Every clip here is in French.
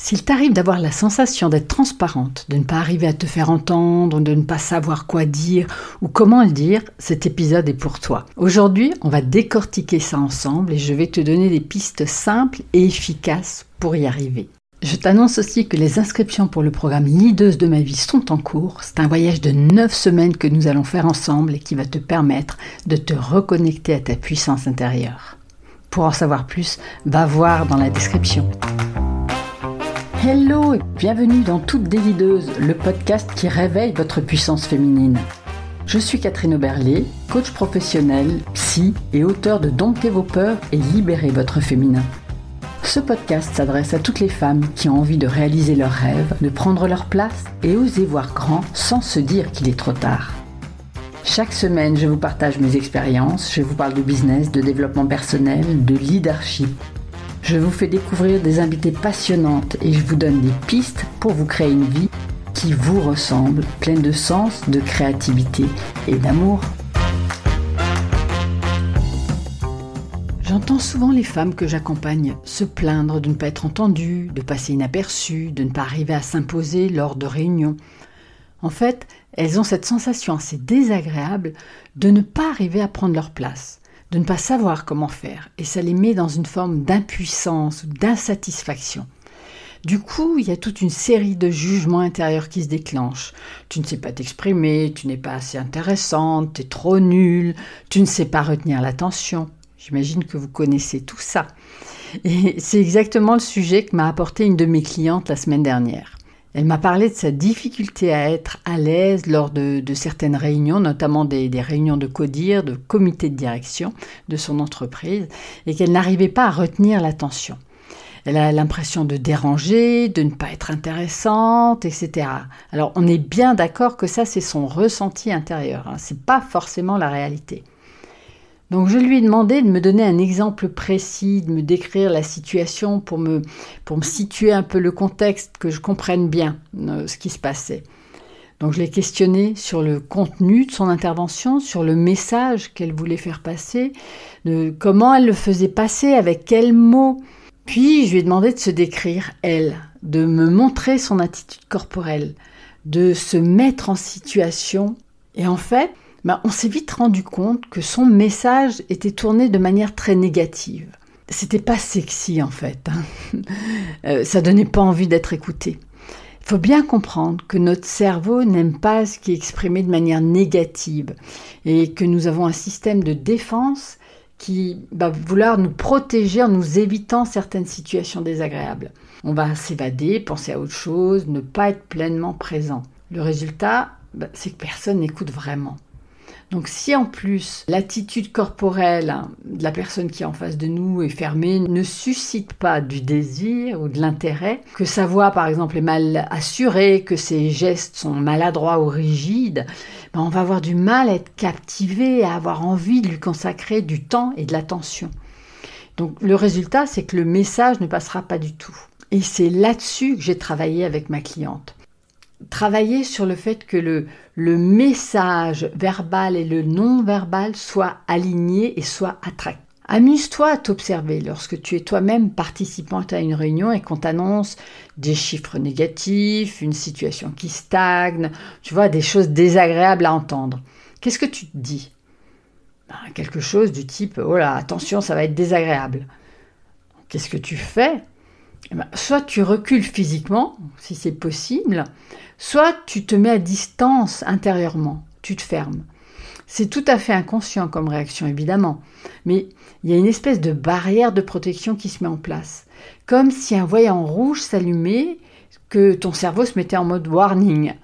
S'il t'arrive d'avoir la sensation d'être transparente, de ne pas arriver à te faire entendre, de ne pas savoir quoi dire ou comment le dire, cet épisode est pour toi. Aujourd'hui, on va décortiquer ça ensemble et je vais te donner des pistes simples et efficaces pour y arriver. Je t'annonce aussi que les inscriptions pour le programme Leaders de ma vie sont en cours. C'est un voyage de 9 semaines que nous allons faire ensemble et qui va te permettre de te reconnecter à ta puissance intérieure. Pour en savoir plus, va voir dans la description. Hello et bienvenue dans Toute Délideuse, le podcast qui réveille votre puissance féminine. Je suis Catherine Oberlé, coach professionnel, psy et auteur de Domptez vos peurs et libérez votre féminin. Ce podcast s'adresse à toutes les femmes qui ont envie de réaliser leurs rêves, de prendre leur place et oser voir grand sans se dire qu'il est trop tard. Chaque semaine, je vous partage mes expériences, je vous parle de business, de développement personnel, de leadership je vous fais découvrir des invités passionnantes et je vous donne des pistes pour vous créer une vie qui vous ressemble, pleine de sens, de créativité et d'amour. J'entends souvent les femmes que j'accompagne se plaindre de ne pas être entendues, de passer inaperçues, de ne pas arriver à s'imposer lors de réunions. En fait, elles ont cette sensation assez désagréable de ne pas arriver à prendre leur place de ne pas savoir comment faire, et ça les met dans une forme d'impuissance ou d'insatisfaction. Du coup, il y a toute une série de jugements intérieurs qui se déclenchent. Tu ne sais pas t'exprimer, tu n'es pas assez intéressante, tu es trop nulle, tu ne sais pas retenir l'attention. J'imagine que vous connaissez tout ça. Et c'est exactement le sujet que m'a apporté une de mes clientes la semaine dernière. Elle m'a parlé de sa difficulté à être à l'aise lors de, certaines réunions, notamment des, réunions de CODIR, de comité de direction de son entreprise, et qu'elle n'arrivait pas à retenir l'attention. Elle a l'impression de déranger, de ne pas être intéressante, etc. Alors on est bien d'accord que ça c'est son ressenti intérieur, hein. c'est pas forcément la réalité. Donc je lui ai demandé de me donner un exemple précis, de me décrire la situation pour me, pour me situer un peu le contexte, que je comprenne bien euh, ce qui se passait. Donc je l'ai questionné sur le contenu de son intervention, sur le message qu'elle voulait faire passer, de comment elle le faisait passer, avec quels mots. Puis je lui ai demandé de se décrire, elle, de me montrer son attitude corporelle, de se mettre en situation. Et en fait, ben, on s'est vite rendu compte que son message était tourné de manière très négative. C'était pas sexy en fait. Hein. Euh, ça donnait pas envie d'être écouté. Il faut bien comprendre que notre cerveau n'aime pas ce qui est exprimé de manière négative et que nous avons un système de défense qui va vouloir nous protéger en nous évitant certaines situations désagréables. On va s'évader, penser à autre chose, ne pas être pleinement présent. Le résultat, ben, c'est que personne n'écoute vraiment. Donc si en plus l'attitude corporelle de la personne qui est en face de nous est fermée, ne suscite pas du désir ou de l'intérêt, que sa voix par exemple est mal assurée, que ses gestes sont maladroits ou rigides, ben, on va avoir du mal à être captivé, à avoir envie de lui consacrer du temps et de l'attention. Donc le résultat, c'est que le message ne passera pas du tout. Et c'est là-dessus que j'ai travaillé avec ma cliente travailler sur le fait que le, message verbal et le non-verbal soient alignés et soient attractifs. Amuse-toi à t'observer lorsque tu es toi-même participante à une réunion et qu'on t'annonce des chiffres négatifs, une situation qui stagne, tu vois, des choses désagréables à entendre. Qu'est-ce que tu te dis? Ben, Quelque chose du type Oh là, attention, ça va être désagréable. Qu'est-ce que tu fais? Soit tu recules physiquement, si c'est possible, Soit tu te mets à distance intérieurement, tu te fermes. C'est tout à fait inconscient comme réaction, évidemment, mais il y a une espèce de barrière de protection qui se met en place. Comme si un voyant rouge s'allumait, que ton cerveau se mettait en mode warning.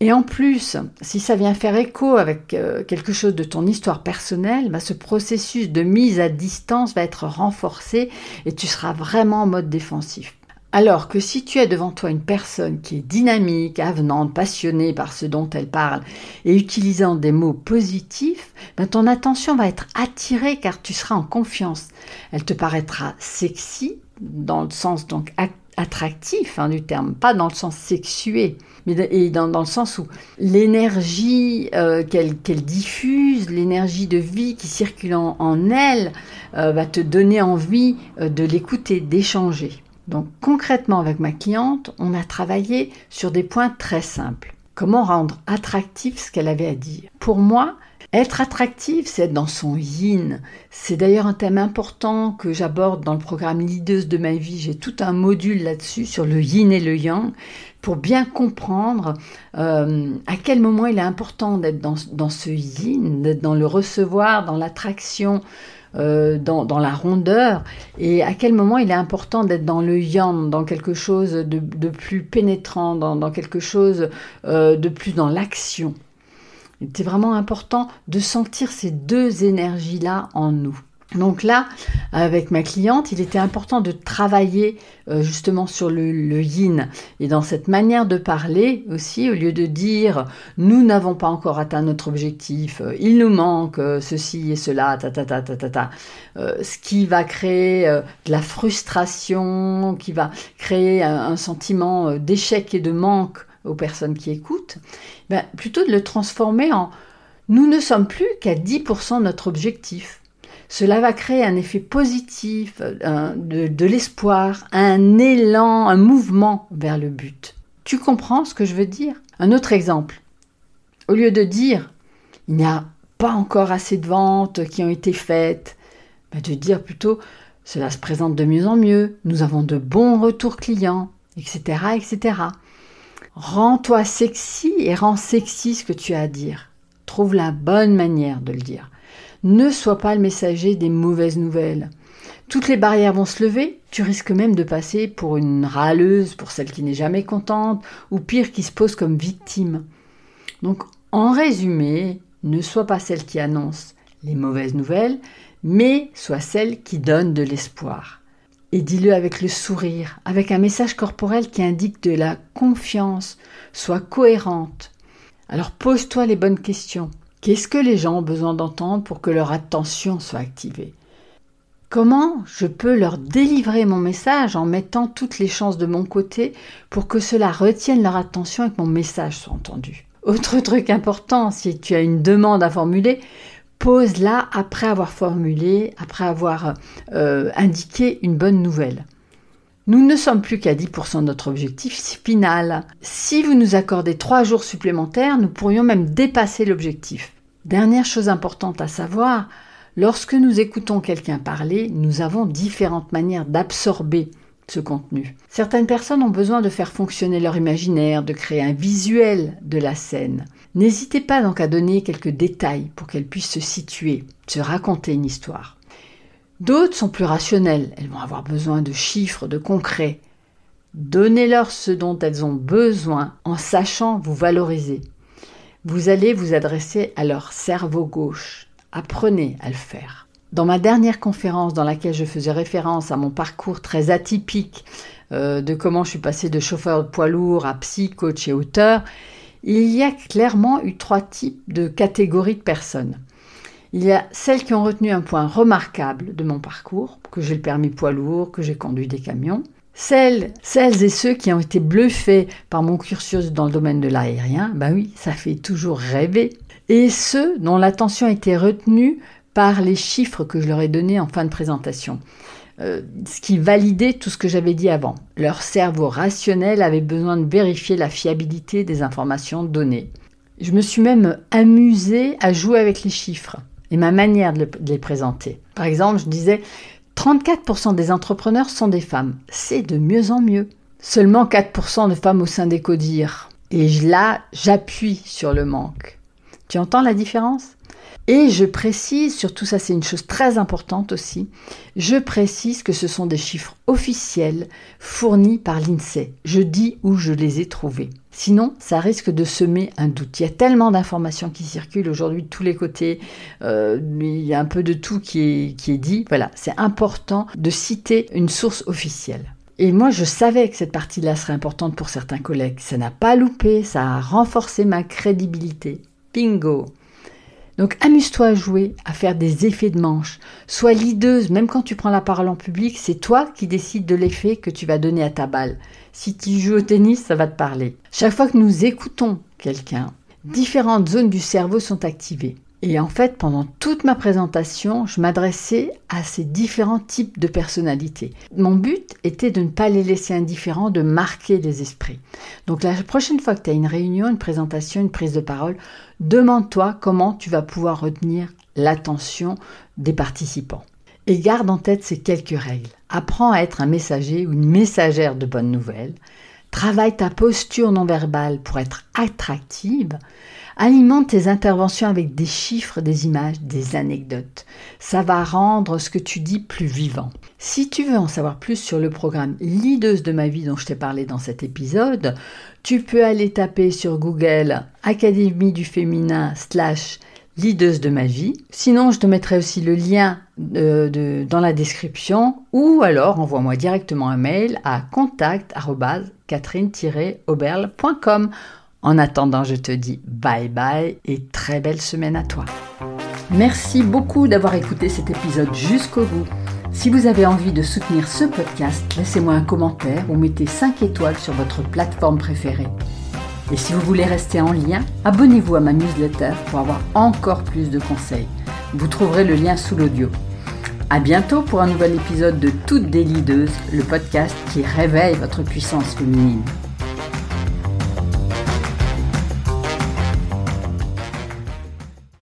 Et en plus, si ça vient faire écho avec euh, quelque chose de ton histoire personnelle, bah, ce processus de mise à distance va être renforcé et tu seras vraiment en mode défensif. Alors que si tu as devant toi une personne qui est dynamique, avenante, passionnée par ce dont elle parle et utilisant des mots positifs, ben ton attention va être attirée car tu seras en confiance. Elle te paraîtra sexy dans le sens donc attractif hein, du terme, pas dans le sens sexué, mais et dans, le sens où l'énergie euh, qu'elle diffuse, l'énergie de vie qui circule en, elle, euh, va te donner envie euh, de l'écouter, d'échanger. Donc concrètement avec ma cliente, on a travaillé sur des points très simples. Comment rendre attractif ce qu'elle avait à dire Pour moi, être attractive, c'est être dans son yin. C'est d'ailleurs un thème important que j'aborde dans le programme Leaders de ma vie. J'ai tout un module là-dessus sur le yin et le yang pour bien comprendre euh, à quel moment il est important d'être dans, dans, ce yin, d'être dans le recevoir, dans l'attraction, euh, dans, la rondeur, et à quel moment il est important d'être dans le yang, dans quelque chose de, plus pénétrant, dans, quelque chose euh, de plus dans l'action? Était vraiment important de sentir ces deux énergies-là en nous. Donc là, avec ma cliente, il était important de travailler euh, justement sur le, yin. Et dans cette manière de parler aussi, au lieu de dire nous n'avons pas encore atteint notre objectif, euh, il nous manque euh, ceci et cela, ta ta ta ta ta ta, ce qui va créer de la frustration, qui va créer un sentiment d'échec et de manque aux personnes qui écoutent, ben, plutôt de le transformer en nous ne sommes plus qu'à 10% de notre objectif. Cela va créer un effet positif, de, de l'espoir, un élan, un mouvement vers le but. Tu comprends ce que je veux dire? Un autre exemple. Au lieu de dire il n'y a pas encore assez de ventes qui ont été faites, ben de dire plutôt cela se présente de mieux en mieux, nous avons de bons retours clients, etc. etc. Rends-toi sexy et rends sexy ce que tu as à dire. Trouve la bonne manière de le dire. Ne sois pas le messager des mauvaises nouvelles. Toutes les barrières vont se lever, tu risques même de passer pour une râleuse, pour celle qui n'est jamais contente, ou pire qui se pose comme victime. Donc, en résumé, ne sois pas celle qui annonce les mauvaises nouvelles, mais sois celle qui donne de l'espoir et dis-le avec le sourire, avec un message corporel qui indique de la confiance, sois cohérente. Alors pose-toi les bonnes questions. Qu'est-ce que les gens ont besoin d'entendre pour que leur attention soit activée? Comment je peux leur délivrer mon message en mettant toutes les chances de mon côté pour que cela retienne leur attention et que mon message soit entendu? Autre truc important, si tu as une demande à formuler, pose-la après avoir formulé, après avoir euh, indiqué une bonne nouvelle. Nous ne sommes plus qu'à 10% de notre objectif final. Si vous nous accordez 3 jours supplémentaires, nous pourrions même dépasser l'objectif. Dernière chose importante à savoir, lorsque nous écoutons quelqu'un parler, nous avons différentes manières d'absorber ce contenu. Certaines personnes ont besoin de faire fonctionner leur imaginaire, de créer un visuel de la scène. N'hésitez pas donc à donner quelques détails pour qu'elles puissent se situer, se raconter une histoire. D'autres sont plus rationnelles, elles vont avoir besoin de chiffres, de concrets. Donnez-leur ce dont elles ont besoin en sachant vous valoriser. Vous allez vous adresser à leur cerveau gauche. Apprenez à le faire. Dans ma dernière conférence dans laquelle je faisais référence à mon parcours très atypique euh, de comment je suis passé de chauffeur de poids lourd à psy, coach et auteur, il y a clairement eu trois types de catégories de personnes. Il y a celles qui ont retenu un point remarquable de mon parcours, que j'ai le permis poids lourd, que j'ai conduit des camions. Celles, et ceux qui ont été bluffés par mon cursus dans le domaine de l'aérien, ben oui, ça fait toujours rêver. Et ceux dont l'attention a été retenue par les chiffres que je leur ai donnés en fin de présentation. Euh, ce qui validait tout ce que j'avais dit avant. Leur cerveau rationnel avait besoin de vérifier la fiabilité des informations données. Je me suis même amusée à jouer avec les chiffres et ma manière de, les présenter. Par exemple, je disais 34% des entrepreneurs sont des femmes. C'est de mieux en mieux. Seulement 4% de femmes au sein des CODIR. Et là, j'appuie sur le manque. Tu entends la différence? Et je précise, surtout ça c'est une chose très importante aussi, je précise que ce sont des chiffres officiels fournis par l'INSEE. Je dis où je les ai trouvés. Sinon, ça risque de semer un doute. Il y a tellement d'informations qui circulent aujourd'hui de tous les côtés. Euh, il y a un peu de tout qui est, qui est dit. Voilà, c'est important de citer une source officielle. Et moi, je savais que cette partie-là serait importante pour certains collègues. Ça n'a pas loupé, ça a renforcé ma crédibilité. Bingo donc amuse-toi à jouer, à faire des effets de manche. Sois lideuse, même quand tu prends la parole en public, c'est toi qui décides de l'effet que tu vas donner à ta balle. Si tu joues au tennis, ça va te parler. Chaque fois que nous écoutons quelqu'un, différentes zones du cerveau sont activées. Et en fait, pendant toute ma présentation, je m'adressais à ces différents types de personnalités. Mon but était de ne pas les laisser indifférents, de marquer les esprits. Donc la prochaine fois que tu as une réunion, une présentation, une prise de parole, demande-toi comment tu vas pouvoir retenir l'attention des participants. Et garde en tête ces quelques règles. Apprends à être un messager ou une messagère de bonnes nouvelles. Travaille ta posture non verbale pour être attractive. Alimente tes interventions avec des chiffres, des images, des anecdotes. Ça va rendre ce que tu dis plus vivant. Si tu veux en savoir plus sur le programme Leaders de ma vie dont je t'ai parlé dans cet épisode, tu peux aller taper sur Google Académie du féminin slash Leaders de ma vie. Sinon, je te mettrai aussi le lien euh, dans la description ou alors envoie-moi directement un mail à contact-catherine-auberle.com. En attendant, je te dis bye bye et très belle semaine à toi. Merci beaucoup d'avoir écouté cet épisode jusqu'au bout. Si vous avez envie de soutenir ce podcast, laissez-moi un commentaire ou mettez 5 étoiles sur votre plateforme préférée. Et si vous voulez rester en lien, abonnez-vous à ma newsletter pour avoir encore plus de conseils. Vous trouverez le lien sous l'audio. À bientôt pour un nouvel épisode de Toutes des le podcast qui réveille votre puissance féminine.